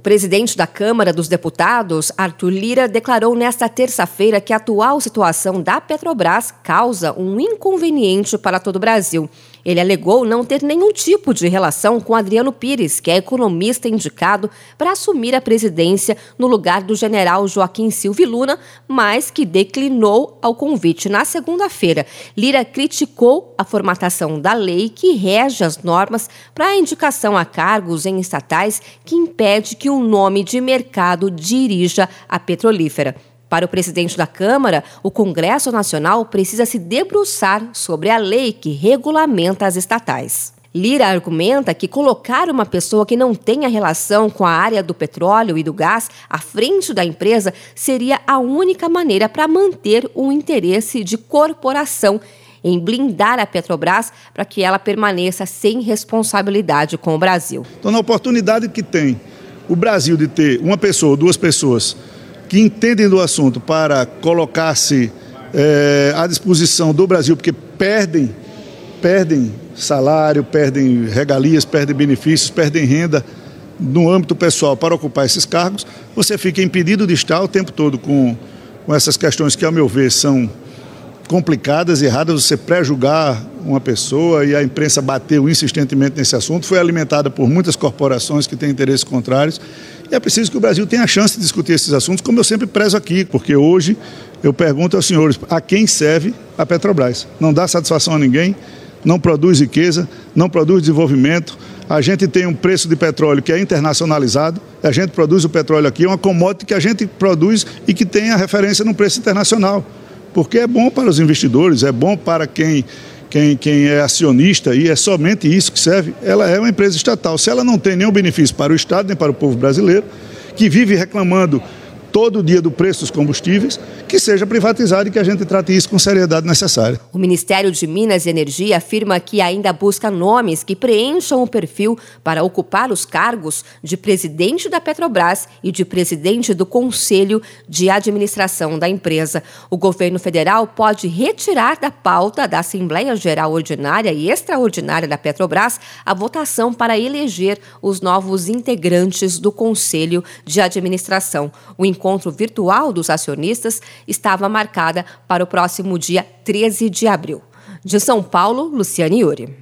O presidente da Câmara dos Deputados, Arthur Lira, declarou nesta terça-feira que a atual situação da Petrobras causa um inconveniente para todo o Brasil. Ele alegou não ter nenhum tipo de relação com Adriano Pires, que é economista indicado para assumir a presidência no lugar do general Joaquim Silva Luna, mas que declinou ao convite na segunda-feira. Lira criticou a formatação da lei que rege as normas para a indicação a cargos em estatais que impede que um nome de mercado dirija a petrolífera. Para o presidente da Câmara, o Congresso Nacional precisa se debruçar sobre a lei que regulamenta as estatais. Lira argumenta que colocar uma pessoa que não tenha relação com a área do petróleo e do gás à frente da empresa seria a única maneira para manter um interesse de corporação em blindar a Petrobras para que ela permaneça sem responsabilidade com o Brasil. Então, na oportunidade que tem o Brasil de ter uma pessoa, duas pessoas que entendem do assunto para colocar-se é, à disposição do Brasil, porque perdem, perdem salário, perdem regalias, perdem benefícios, perdem renda no âmbito pessoal para ocupar esses cargos, você fica impedido de estar o tempo todo com, com essas questões que, ao meu ver, são complicadas erradas, você pré-julgar uma pessoa e a imprensa bateu insistentemente nesse assunto, foi alimentada por muitas corporações que têm interesses contrários. E é preciso que o Brasil tenha a chance de discutir esses assuntos, como eu sempre prezo aqui, porque hoje eu pergunto aos senhores a quem serve a Petrobras. Não dá satisfação a ninguém, não produz riqueza, não produz desenvolvimento. A gente tem um preço de petróleo que é internacionalizado, a gente produz o petróleo aqui, é uma commodity que a gente produz e que tem a referência no preço internacional porque é bom para os investidores, é bom para quem, quem, quem é acionista e é somente isso que serve. Ela é uma empresa estatal. Se ela não tem nenhum benefício para o Estado nem para o povo brasileiro, que vive reclamando todo dia do preço dos combustíveis, que seja privatizado e que a gente trate isso com seriedade necessária. O Ministério de Minas e Energia afirma que ainda busca nomes que preencham o perfil para ocupar os cargos de presidente da Petrobras e de presidente do Conselho de Administração da empresa. O governo federal pode retirar da pauta da Assembleia Geral Ordinária e Extraordinária da Petrobras a votação para eleger os novos integrantes do Conselho de Administração. O encontro virtual dos acionistas estava marcada para o próximo dia 13 de abril. De São Paulo, Luciane Yuri.